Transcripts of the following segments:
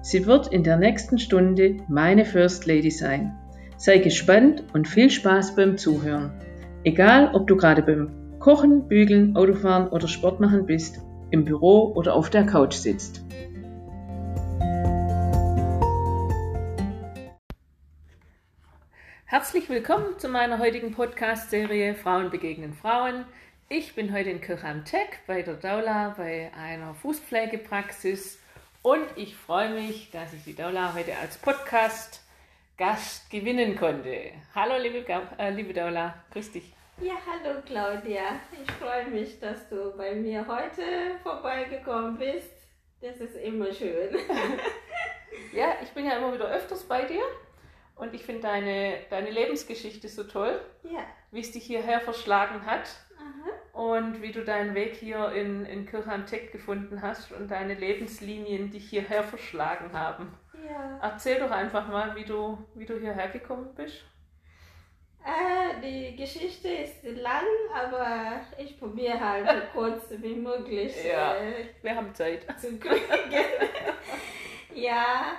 Sie wird in der nächsten Stunde meine First Lady sein. Sei gespannt und viel Spaß beim Zuhören. Egal, ob du gerade beim Kochen, Bügeln, Autofahren oder Sport machen bist, im Büro oder auf der Couch sitzt. Herzlich willkommen zu meiner heutigen Podcast-Serie Frauen begegnen Frauen. Ich bin heute in Kirchheim Tech bei der Daula bei einer Fußpflegepraxis und ich freue mich, dass ich die Daula heute als Podcast-Gast gewinnen konnte. Hallo, liebe, äh, liebe Daula, grüß dich. Ja, hallo Claudia. Ich freue mich, dass du bei mir heute vorbeigekommen bist. Das ist immer schön. ja, ich bin ja immer wieder öfters bei dir und ich finde deine, deine Lebensgeschichte so toll, ja. wie es dich hierher verschlagen hat und wie du deinen Weg hier in, in Kirchheim-Tech gefunden hast und deine Lebenslinien dich hierher verschlagen haben. Ja. Erzähl doch einfach mal, wie du, wie du hierher gekommen bist. Äh, die Geschichte ist lang, aber ich probiere halt so kurz wie möglich. Ja, äh, wir haben Zeit. Zu kriegen. ja,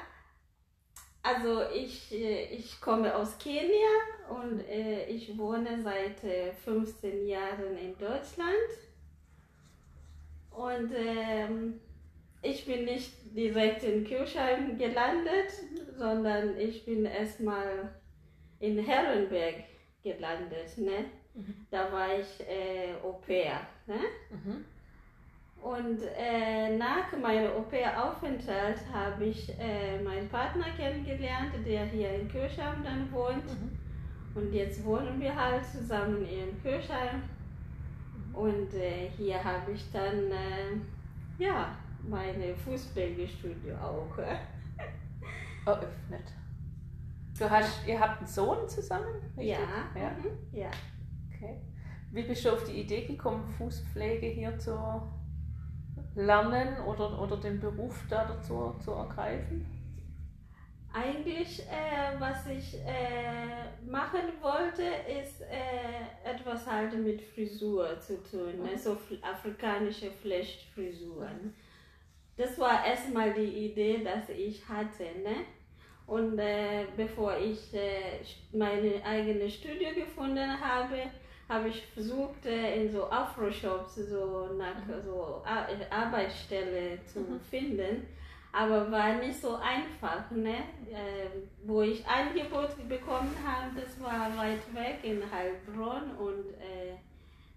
also ich, äh, ich komme aus Kenia und äh, ich wohne seit äh, 15 Jahren in Deutschland. Und ähm, ich bin nicht direkt in Kirchheim gelandet, sondern ich bin erstmal in Herrenberg gelandet. Ne? Mhm. Da war ich äh, Au pair. Ne? Mhm. Und äh, nach meinem Au-pair-Aufenthalt habe ich äh, meinen Partner kennengelernt, der hier in Kirchheim dann wohnt. Mhm. Und jetzt wohnen wir halt zusammen in Kirchheim. Und äh, hier habe ich dann äh, ja, meine Fußballstudio auch eröffnet. Du hast, ihr habt einen Sohn zusammen? Richtig? Ja. Ja. Mhm. ja. Okay. Wie bist du auf die Idee gekommen, Fußpflege hier zu lernen oder, oder den Beruf da dazu zu ergreifen? Eigentlich, äh, was ich äh, machen wollte, ist äh, etwas halt mit Frisur zu tun, ne? so afrikanische Flechtfrisuren. Das war erstmal die Idee, dass ich hatte. Ne? Und äh, bevor ich äh, meine eigene Studio gefunden habe, habe ich versucht, äh, in so Afro-Shops so nach mhm. so Arbeitsstelle zu mhm. finden. Aber war nicht so einfach, ne? Äh, wo ich Angebot bekommen habe, das war weit weg in Heilbronn und äh,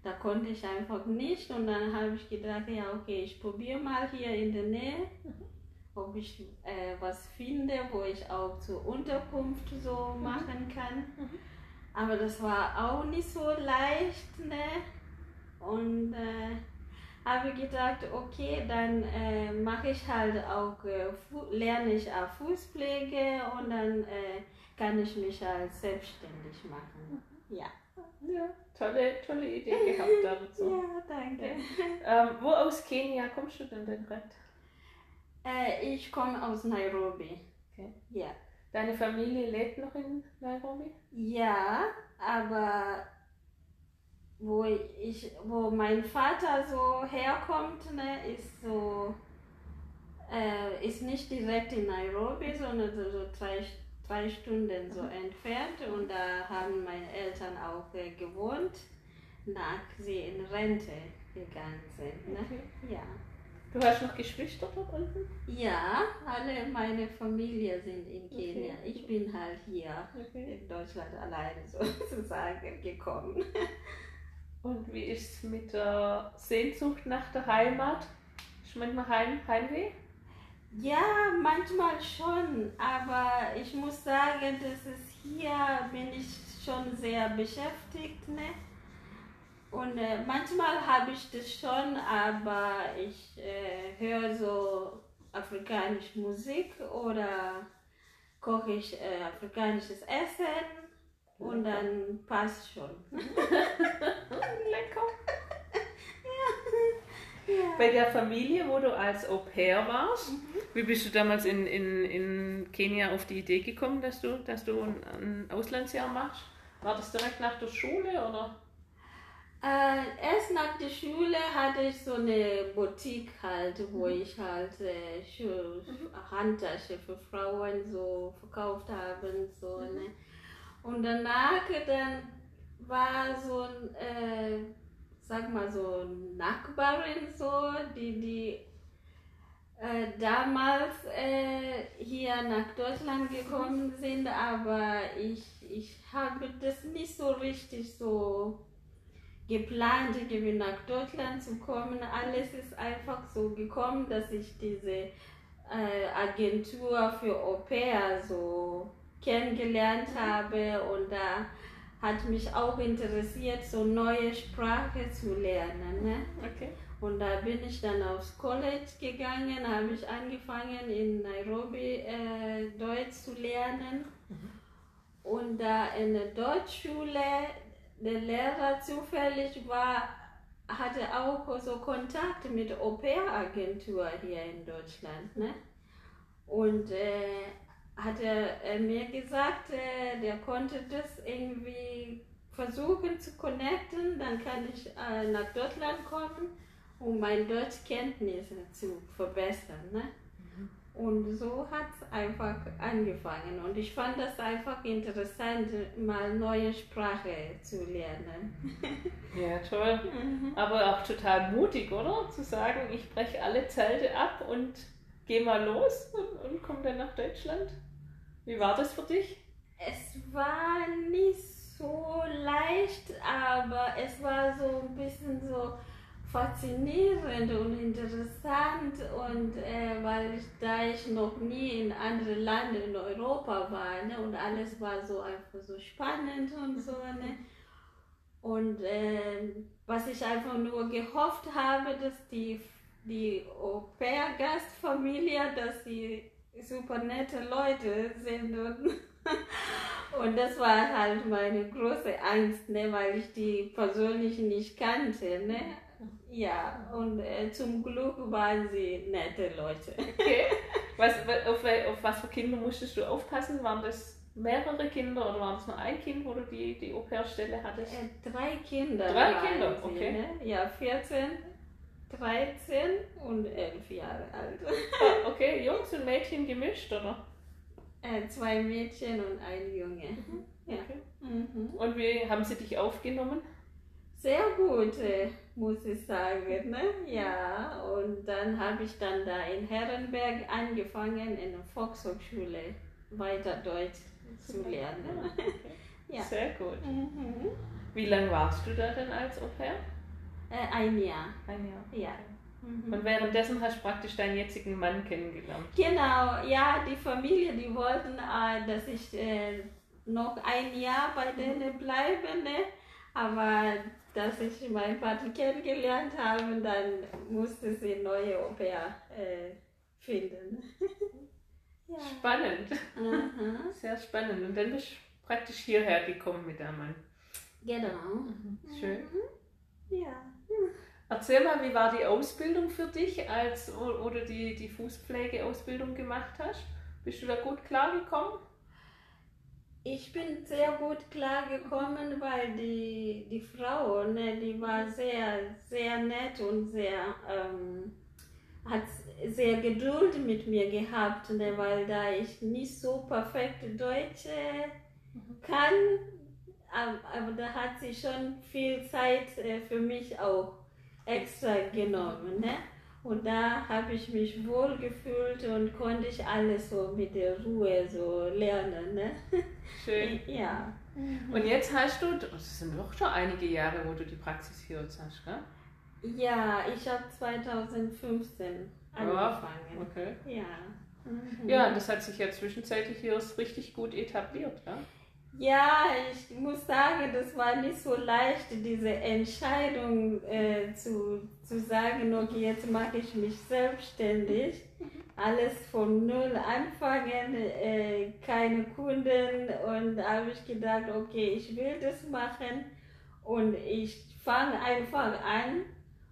da konnte ich einfach nicht. Und dann habe ich gedacht, ja okay, ich probiere mal hier in der Nähe, mhm. ob ich äh, was finde, wo ich auch zur Unterkunft so mhm. machen kann. Mhm. Aber das war auch nicht so leicht, ne? Und habe gedacht, okay, dann äh, mache ich halt auch, äh, lerne ich auch Fußpflege und dann äh, kann ich mich halt selbstständig machen. Mhm. Ja. Ja, tolle, tolle Idee gehabt dazu. ja, danke. Ähm, wo aus Kenia kommst du denn denn gerade? Äh, ich komme aus Nairobi. Okay. Ja. Deine Familie lebt noch in Nairobi? Ja, aber wo ich, wo mein Vater so herkommt, ne, ist so, äh, ist nicht direkt in Nairobi, sondern so, so drei, drei Stunden so entfernt und da haben meine Eltern auch äh, gewohnt, nach sie in Rente gegangen sind. Ne? Okay. Ja. Du hast noch Geschwister dort unten? Ja, alle meine Familie sind in Kenia. Okay. Ich bin halt hier okay. in Deutschland alleine sozusagen gekommen. Und wie ist es mit der Sehnsucht nach der Heimat? Ist manchmal Heim, Heimweh? Ja, manchmal schon, aber ich muss sagen, dass es hier bin ich schon sehr beschäftigt. Ne? Und äh, manchmal habe ich das schon, aber ich äh, höre so afrikanische Musik oder koche ich äh, afrikanisches Essen und dann passt schon. Lecker. ja. Bei der Familie, wo du als Au pair warst, mhm. wie bist du damals in, in, in Kenia auf die Idee gekommen, dass du, dass du ein, ein Auslandsjahr machst? War das direkt nach der Schule oder? Äh, erst nach der Schule hatte ich so eine Boutique halt, wo mhm. ich halt äh, mhm. Handtasche für Frauen so verkauft habe so, ne? Und danach dann war so ein, äh, sag mal so Nachbarin so, die, die äh, damals äh, hier nach Deutschland gekommen sind, aber ich, ich habe das nicht so richtig so geplant, irgendwie nach Deutschland zu kommen. Alles ist einfach so gekommen, dass ich diese äh, Agentur für Au pair so kennengelernt mhm. habe und da hat mich auch interessiert, so neue Sprache zu lernen. Ne? Okay. Und da bin ich dann aufs College gegangen, habe ich angefangen in Nairobi äh, Deutsch zu lernen. Mhm. Und da in der Deutschschule der Lehrer zufällig war, hatte auch so Kontakt mit Au-pair-Agentur hier in Deutschland. Ne? Und äh, hatte er mir gesagt, äh, der konnte das irgendwie versuchen zu connecten, dann kann ich äh, nach Deutschland kommen, um meine Deutschkenntnisse zu verbessern. Ne? Und so hat es einfach angefangen. Und ich fand das einfach interessant, mal neue Sprache zu lernen. Ja, toll. Mhm. Aber auch total mutig, oder? Zu sagen, ich breche alle Zelte ab und gehe mal los und, und komme dann nach Deutschland. Wie war das für dich? Es war nicht so leicht, aber es war so ein bisschen so faszinierend und interessant und äh, weil ich, da ich noch nie in anderen Ländern in Europa war ne, und alles war so einfach so spannend und so. Ne. Und äh, was ich einfach nur gehofft habe, dass die, die Au-pair-Gastfamilie, dass sie super nette Leute sind und und das war halt meine große Angst, ne, weil ich die persönlich nicht kannte. Ne? Ja, und äh, zum Glück waren sie nette Leute. Okay. Was, auf, auf was für Kinder musstest du aufpassen? Waren das mehrere Kinder oder war das nur ein Kind, wo du die, die Au-pair-Stelle hattest? Äh, drei Kinder. Drei Kinder, sie, okay. Ne? Ja, 14, 13 und 11 Jahre alt. Ah, okay, Jungs und Mädchen gemischt, oder? Äh, zwei Mädchen und ein Junge. Mhm. Ja. Okay. Mhm. Und wie haben sie dich aufgenommen? Sehr gut, äh, muss ich sagen. Ne? Ja, und dann habe ich dann da in Herrenberg angefangen, in der Volkshochschule weiter Deutsch zu lernen. ja. Sehr gut. Mhm. Wie lange warst du da denn als Au pair? Äh, ein Jahr. Ein Jahr. Ja. Mhm. Und währenddessen hast du praktisch deinen jetzigen Mann kennengelernt. Genau, ja, die Familie, die wollten, äh, dass ich äh, noch ein Jahr bei denen bleibe, ne? aber dass ich meinen Vater kennengelernt habe, dann musste sie neue Au äh, finden. ja. Spannend. Aha. Sehr spannend. Und dann bist du praktisch hierher gekommen mit deinem Mann. Genau. Mhm. Schön. Mhm. Ja. Erzähl mal, wie war die Ausbildung für dich, als wo du die, die Fußpflegeausbildung gemacht hast? Bist du da gut klargekommen? Ich bin sehr gut klargekommen, weil die, die Frau, ne, die war sehr, sehr nett und sehr, ähm, hat sehr Geduld mit mir gehabt, ne, weil da ich nicht so perfekt Deutsch äh, kann, aber, aber, da hat sie schon viel Zeit äh, für mich auch extra genommen. Ne? Und da habe ich mich wohl gefühlt und konnte ich alles so mit der Ruhe so lernen. Ne? Schön. Ja. Und jetzt hast du, das sind doch schon einige Jahre, wo du die Praxis hier jetzt hast, gell? Ja, ich habe 2015 angefangen. Oh, okay. Ja. Mhm. Ja, das hat sich ja zwischenzeitlich hier richtig gut etabliert, ja? Ja, ich muss sagen, das war nicht so leicht, diese Entscheidung äh, zu, zu sagen, okay, jetzt mache ich mich selbstständig. Alles von null anfangen, äh, keine Kunden und da habe ich gedacht, okay, ich will das machen und ich fange einfach an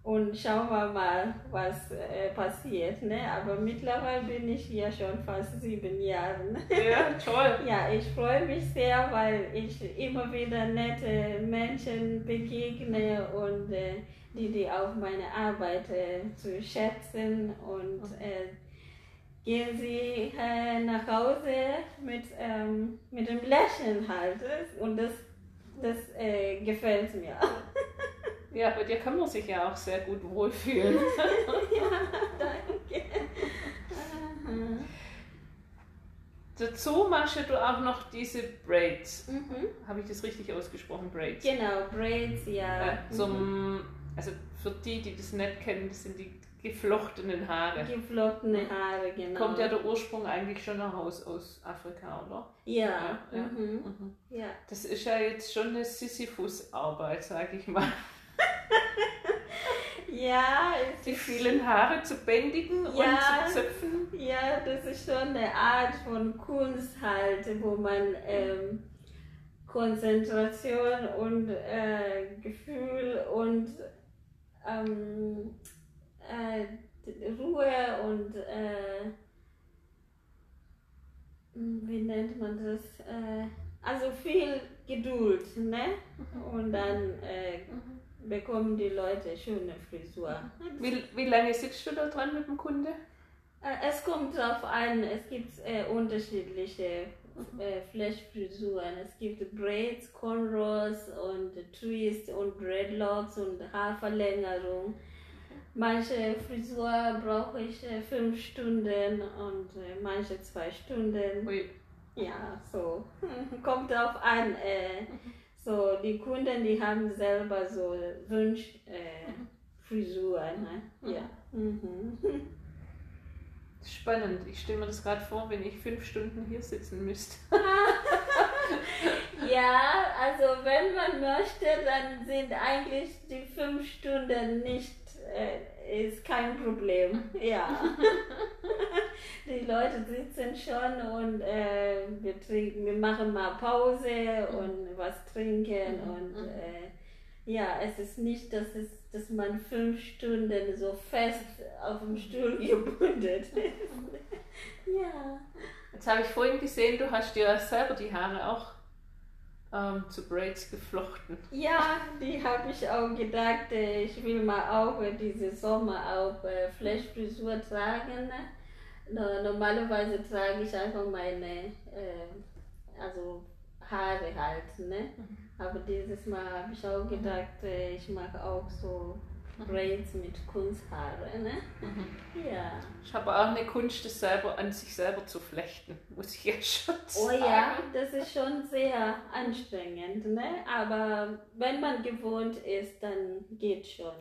und schauen wir mal, was äh, passiert. Ne? Aber mittlerweile bin ich hier schon fast sieben Jahre. Ja, toll. ja, ich freue mich sehr, weil ich immer wieder nette Menschen begegne und äh, die, die auch meine Arbeit äh, zu schätzen und äh, gehen sie äh, nach Hause mit, ähm, mit dem Lächeln halt. Und das, das äh, gefällt mir. Ja, bei dir kann man sich ja auch sehr gut wohlfühlen. ja, danke. Dazu machst du auch noch diese Braids. Mhm. Habe ich das richtig ausgesprochen? Braids. Genau, Braids, ja. ja zum, mhm. Also für die, die das nicht kennen, das sind die geflochtenen Haare. Geflochtene Haare, genau. Kommt ja der Ursprung eigentlich schon aus, aus Afrika, oder? Ja. ja, ja. Mhm. Mhm. ja. Das ist ja jetzt schon eine Sisyphus-Arbeit, sag ich mal. Ja, die vielen Haare zu bändigen ja, und zu zöpfen. Ja, das ist schon eine Art von Kunst halt, wo man ähm, Konzentration und äh, Gefühl und ähm, äh, Ruhe und äh, wie nennt man das? Äh, also viel Geduld, ne? Mhm. Und dann äh, mhm bekommen die Leute schöne Frisur. Wie, wie lange sitzt du da dran mit dem Kunde? Äh, es kommt darauf an, es gibt äh, unterschiedliche äh, Flashfrisuren. Es gibt Braids, Cornrows und Twist und Dreadlocks und Haarverlängerung. Manche Frisur brauche ich äh, fünf Stunden und äh, manche zwei Stunden. Ui. Ja, so. Kommt darauf an. So, die Kunden, die haben selber so Wunsch, äh, mhm. Frisur, ne? Mhm. Ja. Mhm. Spannend. Ich stelle mir das gerade vor, wenn ich fünf Stunden hier sitzen müsste. ja, also wenn man möchte, dann sind eigentlich die fünf Stunden nicht äh, ist kein Problem. Ja. die Leute sitzen schon und äh, wir trinken, wir machen mal Pause und was trinken mhm. und mhm. äh, ja, es ist nicht, dass es, dass man fünf Stunden so fest auf dem Stuhl gebunden ist. ja. Jetzt habe ich vorhin gesehen, du hast dir selber die Haare auch ähm, zu Braids geflochten. Ja, die habe ich auch gedacht, äh, ich will mal auch äh, diese Sommer auf äh, Flashfrisur tragen. No, normalerweise trage ich einfach meine äh, also Haare halt. Ne? Mhm. Aber dieses Mal habe ich auch gedacht, äh, ich mache auch so Braids mit Kunsthaare, ne? Mhm. Ja. Ich habe auch eine Kunst, das selber an sich selber zu flechten, muss ich jetzt schon sagen. Oh ja, das ist schon sehr anstrengend, ne? Aber wenn man gewohnt ist, dann geht schon.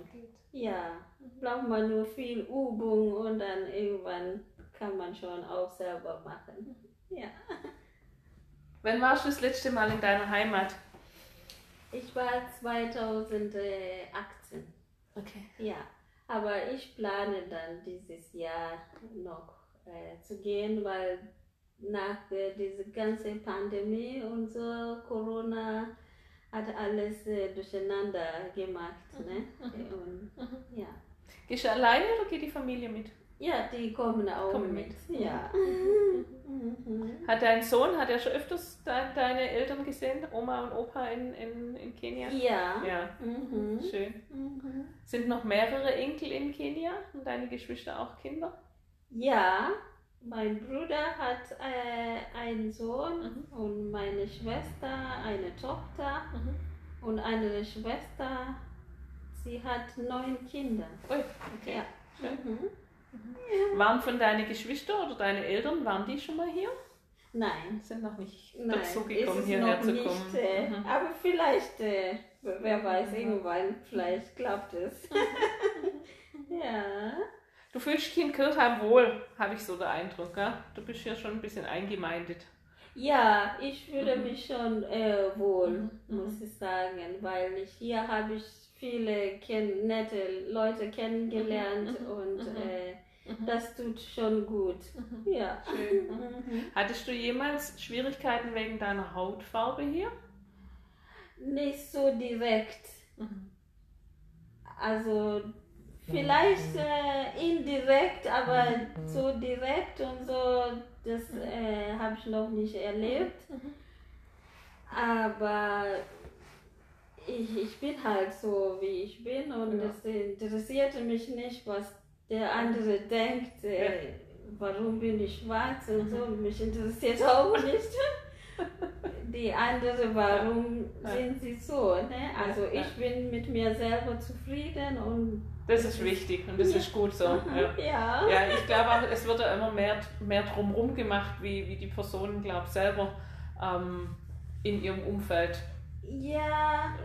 Ja, braucht man nur viel Übung und dann irgendwann kann man schon auch selber machen. Ja. Wann warst du das letzte Mal in deiner Heimat? Ich war 2018. Okay. Ja, aber ich plane dann dieses Jahr noch äh, zu gehen, weil nach äh, dieser ganzen Pandemie und so, Corona hat alles äh, durcheinander gemacht. Ne? Mhm. Und, mhm. ja. Gehst du alleine oder geht die Familie mit? Ja, die kommen auch kommen mit. mit. Ja. Mhm. Hat dein Sohn, hat er schon öfters de deine Eltern gesehen, Oma und Opa in, in, in Kenia? Ja. Ja, mhm. schön. Mhm. Sind noch mehrere Enkel in Kenia und deine Geschwister auch Kinder? Ja, mein Bruder hat äh, einen Sohn mhm. und meine Schwester eine Tochter mhm. und eine Schwester, sie hat neun Kinder. Ui, okay. Ja. Schön. Mhm. Mhm. Waren von deinen Geschwistern oder deine Eltern, waren die schon mal hier? Nein. Sind noch nicht Nein, dazu gekommen, hierher zu kommen. Äh, mhm. Aber vielleicht, äh, wer weiß, irgendwann, vielleicht klappt es. ja. Du fühlst dich in Kirchheim wohl, habe ich so den Eindruck. Gell? Du bist ja schon ein bisschen eingemeindet. Ja, ich fühle mhm. mich schon äh, wohl, mhm. muss ich sagen, weil ich hier habe ich viele nette Leute kennengelernt mhm. und äh, das tut schon gut. Ja. Schön. Hattest du jemals Schwierigkeiten wegen deiner Hautfarbe hier? Nicht so direkt. Also vielleicht äh, indirekt, aber so direkt und so, das äh, habe ich noch nicht erlebt. Aber ich, ich bin halt so, wie ich bin und es ja. interessierte mich nicht, was der andere denkt. Äh, ja. Warum bin ich schwarz und so? Mich interessiert auch nicht die andere, warum sind sie so? Ne? Also ich bin mit mir selber zufrieden und das ist wichtig und das ist gut so. Ja. ja. ja ich glaube auch, es wird ja immer mehr, mehr drumherum gemacht, wie, wie die Personen, glaube ich, selber ähm, in ihrem Umfeld ja,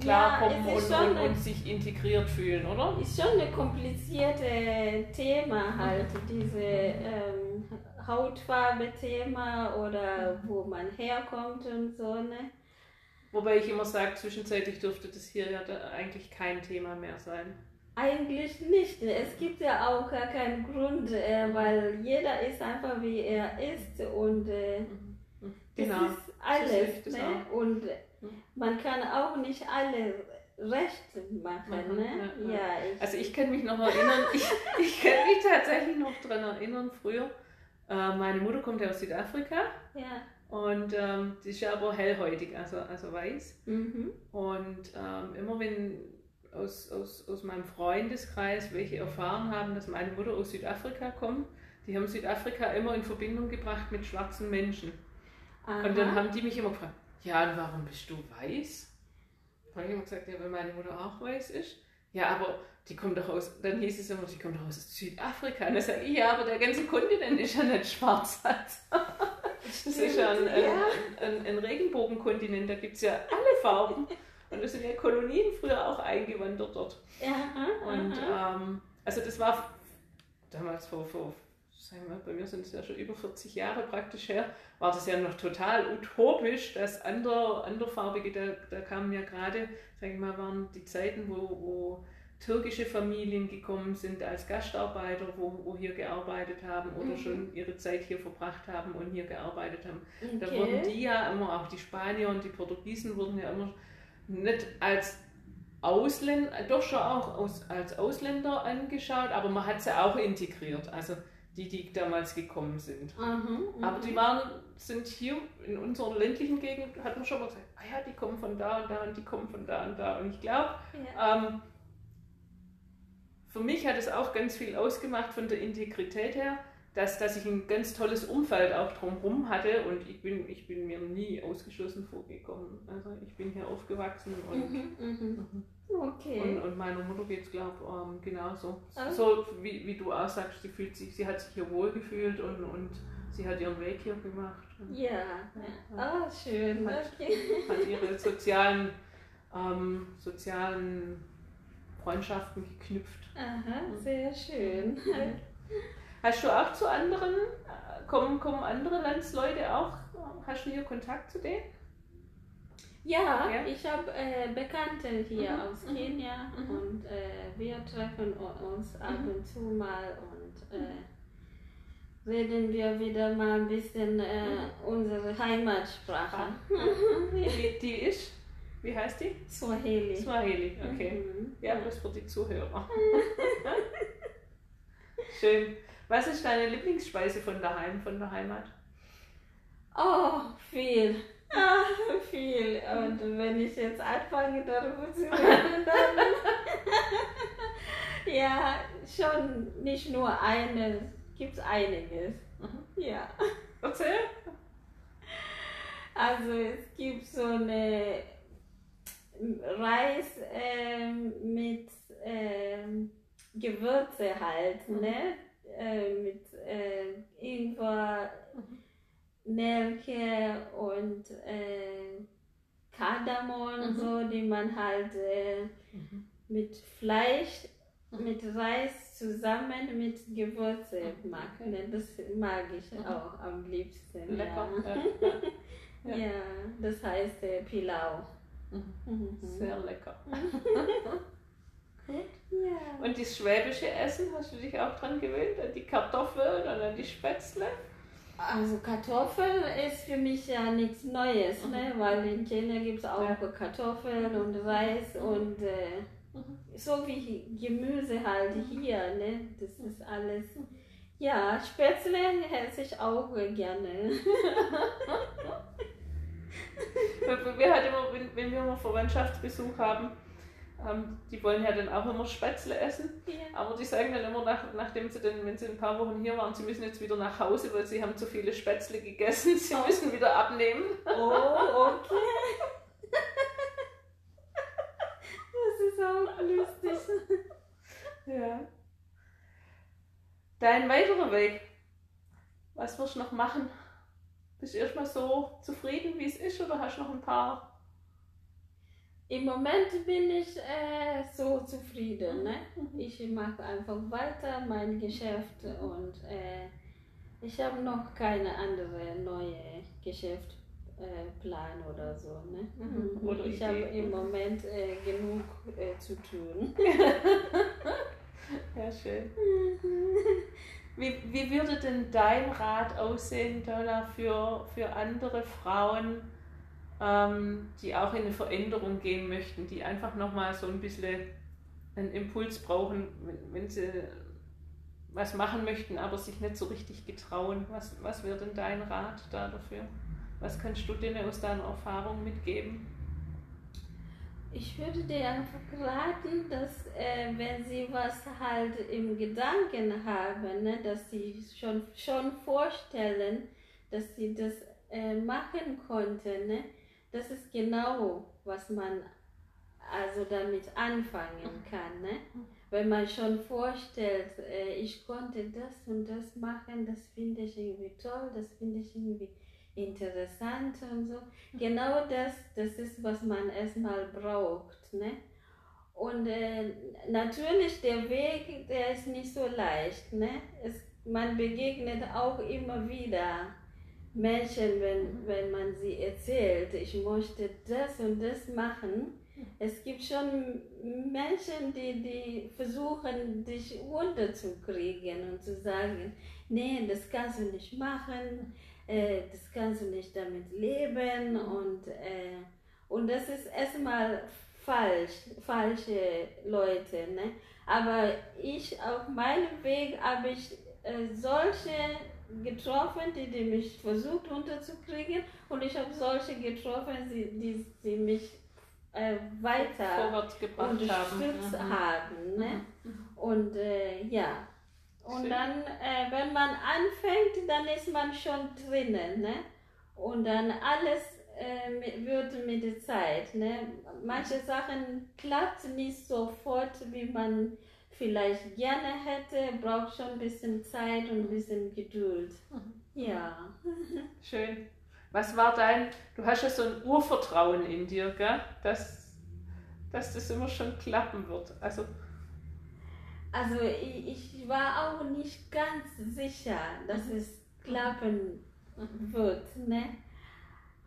klarkommen ja, und, und, und, sich integriert fühlen, oder? Ist schon ein kompliziertes Thema halt, diese ähm, Hautfarbe-Thema oder wo man herkommt und so, ne? Wobei ich immer sage, zwischenzeitlich dürfte das hier ja eigentlich kein Thema mehr sein. Eigentlich nicht. Es gibt ja auch gar keinen Grund, äh, weil jeder ist einfach wie er ist und äh, mhm. Genau. das ist alles. Das ne? Und mhm. man kann auch nicht alle recht machen. Ne? Ja, ja. Ich also ich kann mich noch erinnern, ich, ich kann mich tatsächlich noch daran erinnern, früher, äh, meine Mutter kommt ja aus Südafrika. Ja. Und ähm, die ist ja aber hellhäutig, also, also weiß. Mhm. Und ähm, immer wenn aus, aus, aus meinem Freundeskreis welche erfahren haben, dass meine Mutter aus Südafrika kommt, die haben Südafrika immer in Verbindung gebracht mit schwarzen Menschen. Aha. Und dann haben die mich immer gefragt, ja, und warum bist du weiß? Habe ich immer gesagt, ja, weil meine Mutter auch weiß ist. Ja, aber die kommt doch aus, dann hieß es immer, die kommt doch aus Südafrika. Und dann sage ich, ja, aber der ganze Kontinent ist ja nicht schwarz. Das ist ja ein, ein, ein Regenbogenkontinent, da gibt es ja alle Farben. Und es sind ja Kolonien früher auch eingewandert dort. Ja, und ähm, also das war damals vor, vor sagen wir, bei mir sind es ja schon über 40 Jahre praktisch her, war das ja noch total utopisch, dass andere, anderfarbige, da, da kamen ja gerade, sage ich mal, waren die Zeiten, wo, wo türkische Familien gekommen sind als Gastarbeiter, wo, wo hier gearbeitet haben oder mhm. schon ihre Zeit hier verbracht haben und hier gearbeitet haben. Okay. Da wurden die ja immer, auch die Spanier und die Portugiesen wurden ja immer nicht als Ausländer, doch schon auch aus, als Ausländer angeschaut, aber man hat sie auch integriert. Also die, die damals gekommen sind. Mhm, aber die waren, sind hier in unserer ländlichen Gegend, hat man schon mal gesagt, ah ja, die kommen von da und da und die kommen von da und da. Und ich glaube, ja. ähm, für mich hat es auch ganz viel ausgemacht von der Integrität her, dass, dass ich ein ganz tolles Umfeld auch drumherum hatte und ich bin, ich bin mir nie ausgeschlossen vorgekommen. Also ich bin hier aufgewachsen und, mhm, mhm. mhm. Okay. und, und meiner Mutter geht es, glaube ich, ähm, genauso. Oh. So wie, wie du auch sagst, sie, fühlt sich, sie hat sich hier wohl gefühlt und, und sie hat ihren Weg hier gemacht. Ja, ja. Oh, schön. Hat, okay. hat ihre sozialen, ähm, sozialen Freundschaften geknüpft. Aha, sehr schön. Hast du auch zu anderen, äh, kommen, kommen andere Landsleute auch? Hast du hier Kontakt zu denen? Ja, ja? ich habe äh, Bekannte hier mhm. aus mhm. Kenia mhm. und äh, wir treffen uns ab mhm. und zu mal und äh, reden wir wieder mal ein bisschen äh, mhm. unsere Heimatsprache. Die, die ist? Wie heißt die? Swahili. Swahili, okay. Mhm. Ja, das für die Zuhörer. Schön. Was ist deine Lieblingsspeise von daheim, von der Heimat? Oh, viel. Ah, viel. Und wenn ich jetzt anfange darüber zu reden, dann. ja, schon nicht nur eine, gibt es einiges. Mhm. Ja. Erzähl. Also es gibt so eine Reis ähm, mit ähm, Gewürze halt, mhm. ne? Äh, mit äh, Ingwer, mhm. Nelke und äh, Kardamom mhm. so, die man halt äh, mhm. mit Fleisch, mhm. mit Reis zusammen mit Gewürze-Mac. Ne? Das mag ich auch am liebsten. Lecker. Ja, ja. ja. das heißt äh, Pilau. Mhm. Sehr lecker. Ja. Und das schwäbische Essen, hast du dich auch dran gewöhnt? An die Kartoffeln oder an die Spätzle? Also Kartoffeln ist für mich ja nichts Neues, mhm. ne? weil in Kenia gibt es auch ja. Kartoffeln und Reis mhm. und äh, mhm. so wie Gemüse halt mhm. hier, ne? das ist alles. Ja, Spätzle esse ich auch gerne. wir halt immer, wenn, wenn wir immer Verwandtschaftsbesuch haben, ähm, die wollen ja dann auch immer Spätzle essen. Ja. Aber die sagen dann immer, nach, nachdem sie dann, wenn sie ein paar Wochen hier waren, sie müssen jetzt wieder nach Hause, weil sie haben zu viele Spätzle gegessen. Sie oh. müssen wieder abnehmen. Oh, okay. das ist auch lustig. Ja. Dein weiterer Weg. Was wirst du noch machen? Bist du erstmal so zufrieden, wie es ist, oder hast du noch ein paar im Moment bin ich äh, so zufrieden. Ne? Mhm. Ich mache einfach weiter mein Geschäft und äh, ich habe noch keine andere neue Geschäftsplan äh, oder so. Ne? Mhm. Oder ich habe im Moment äh, genug äh, zu tun. ja, schön. Wie, wie würde denn dein Rat aussehen, Donna, für, für andere Frauen? Ähm, die auch in eine Veränderung gehen möchten, die einfach nochmal so ein bisschen einen Impuls brauchen, wenn, wenn sie was machen möchten, aber sich nicht so richtig getrauen. Was, was wäre denn dein Rat da dafür? Was kannst du denen aus deiner Erfahrung mitgeben? Ich würde dir einfach raten, dass äh, wenn sie was halt im Gedanken haben, ne, dass sie schon, schon vorstellen, dass sie das äh, machen konnten, ne, das ist genau, was man also damit anfangen kann. Ne? Wenn man schon vorstellt, äh, ich konnte das und das machen, das finde ich irgendwie toll, das finde ich irgendwie interessant und so. Genau das, das ist, was man erstmal braucht. Ne? Und äh, natürlich der Weg, der ist nicht so leicht. Ne? Es, man begegnet auch immer wieder Menschen, wenn, wenn man sie erzählt, ich möchte das und das machen. Es gibt schon Menschen, die, die versuchen, dich runterzukriegen und zu sagen, nee, das kannst du nicht machen, äh, das kannst du nicht damit leben und, äh, und das ist erstmal falsch, falsche Leute. Ne? Aber ich auf meinem Weg habe ich äh, solche getroffen, die, die mich versucht unterzukriegen und ich habe solche getroffen, die, die, die mich äh, weiter unterstützt haben. Mhm. haben ne? Mhm. Und äh, ja, und Schön. dann, äh, wenn man anfängt, dann ist man schon drinnen. Ne? Und dann alles äh, wird mit der Zeit. Ne? Manche Sachen klappt nicht sofort, wie man vielleicht gerne hätte, braucht schon ein bisschen Zeit und ein bisschen Geduld. Mhm. Ja. Schön. Was war dein, du hast ja so ein Urvertrauen in dir, gell? Dass, dass das immer schon klappen wird. Also, also ich, ich war auch nicht ganz sicher, dass mhm. es klappen wird. Ne?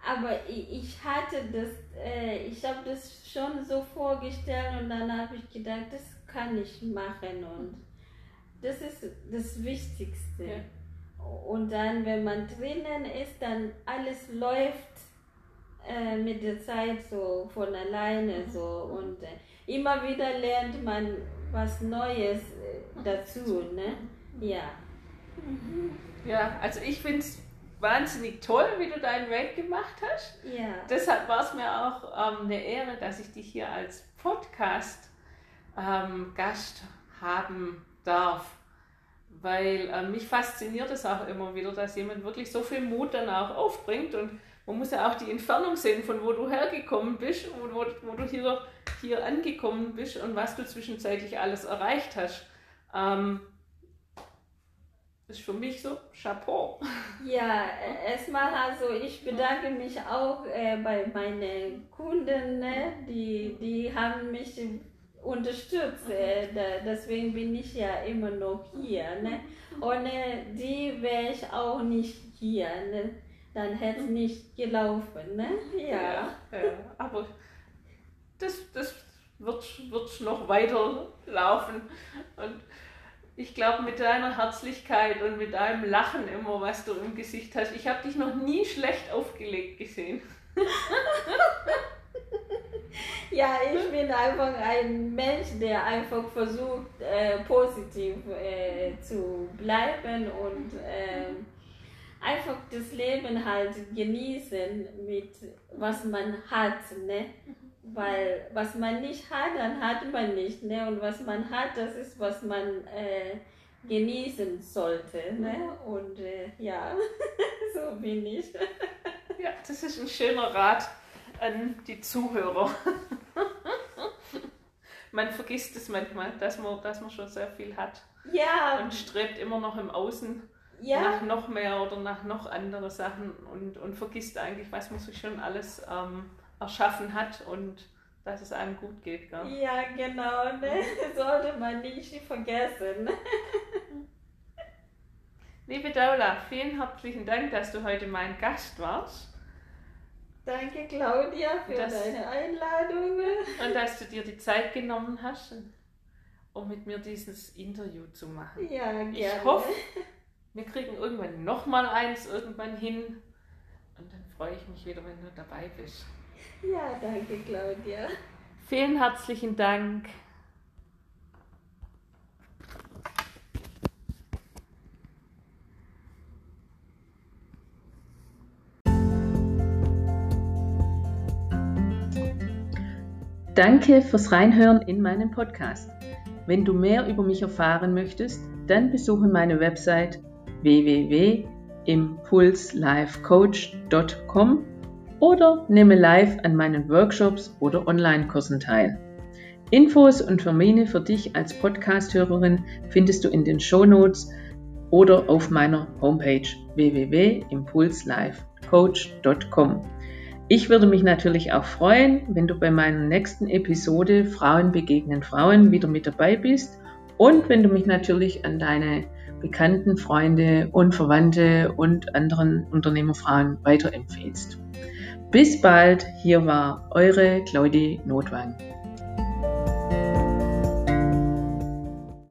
Aber ich, ich hatte das, äh, ich habe das schon so vorgestellt und dann habe ich gedacht, das kann ich machen und das ist das Wichtigste. Ja. Und dann, wenn man drinnen ist, dann alles läuft äh, mit der Zeit so von alleine mhm. so und äh, immer wieder lernt man was Neues äh, dazu, ne? Ja. Ja, also ich finde es wahnsinnig toll, wie du deinen Weg gemacht hast. Ja. Deshalb war es mir auch ähm, eine Ehre, dass ich dich hier als Podcast ähm, Gast haben darf. Weil äh, mich fasziniert es auch immer wieder, dass jemand wirklich so viel Mut dann auch aufbringt und man muss ja auch die Entfernung sehen, von wo du hergekommen bist und wo, wo du hier, hier angekommen bist und was du zwischenzeitlich alles erreicht hast. Ähm, ist für mich so Chapeau. Ja, erstmal also ich bedanke mich auch äh, bei meinen Kunden, ne? die, die haben mich unterstütze. Deswegen bin ich ja immer noch hier. Ne? Ohne die wäre ich auch nicht hier. Ne? Dann hätte es nicht gelaufen. Ne? Ja. ja, ja. aber das, das wird, wird noch weiter laufen. Und ich glaube, mit deiner Herzlichkeit und mit deinem Lachen immer, was du im Gesicht hast, ich habe dich noch nie schlecht aufgelegt gesehen. ja, ich bin einfach ein Mensch, der einfach versucht, äh, positiv äh, zu bleiben und äh, einfach das Leben halt genießen mit was man hat, ne? Weil was man nicht hat, dann hat man nicht, ne? Und was man hat, das ist, was man äh, genießen sollte, ne? Und äh, ja, so bin ich. ja, das ist ein schöner Rat an die Zuhörer. Man vergisst es manchmal, dass man, dass man schon sehr viel hat. Ja. Und strebt immer noch im Außen ja. nach noch mehr oder nach noch andere Sachen und, und vergisst eigentlich, was man sich schon alles ähm, erschaffen hat und dass es einem gut geht. Gell? Ja, genau, ne? sollte man nicht vergessen. Liebe Daula, vielen herzlichen Dank, dass du heute mein Gast warst. Danke, Claudia, für das, deine Einladung. Und dass du dir die Zeit genommen hast, um mit mir dieses Interview zu machen. Ja, gerne. Ich hoffe, wir kriegen irgendwann nochmal eins irgendwann hin. Und dann freue ich mich wieder, wenn du dabei bist. Ja, danke, Claudia. Vielen herzlichen Dank. Danke fürs Reinhören in meinen Podcast. Wenn du mehr über mich erfahren möchtest, dann besuche meine Website www.impulslifecoach.com oder nehme live an meinen Workshops oder Online-Kursen teil. Infos und Termine für dich als Podcast-Hörerin findest du in den Show Notes oder auf meiner Homepage www.impulslifecoach.com. Ich würde mich natürlich auch freuen, wenn du bei meiner nächsten Episode Frauen begegnen Frauen wieder mit dabei bist und wenn du mich natürlich an deine Bekannten, Freunde und Verwandte und anderen Unternehmerfrauen weiterempfehlst. Bis bald, hier war eure Claudie Notwang.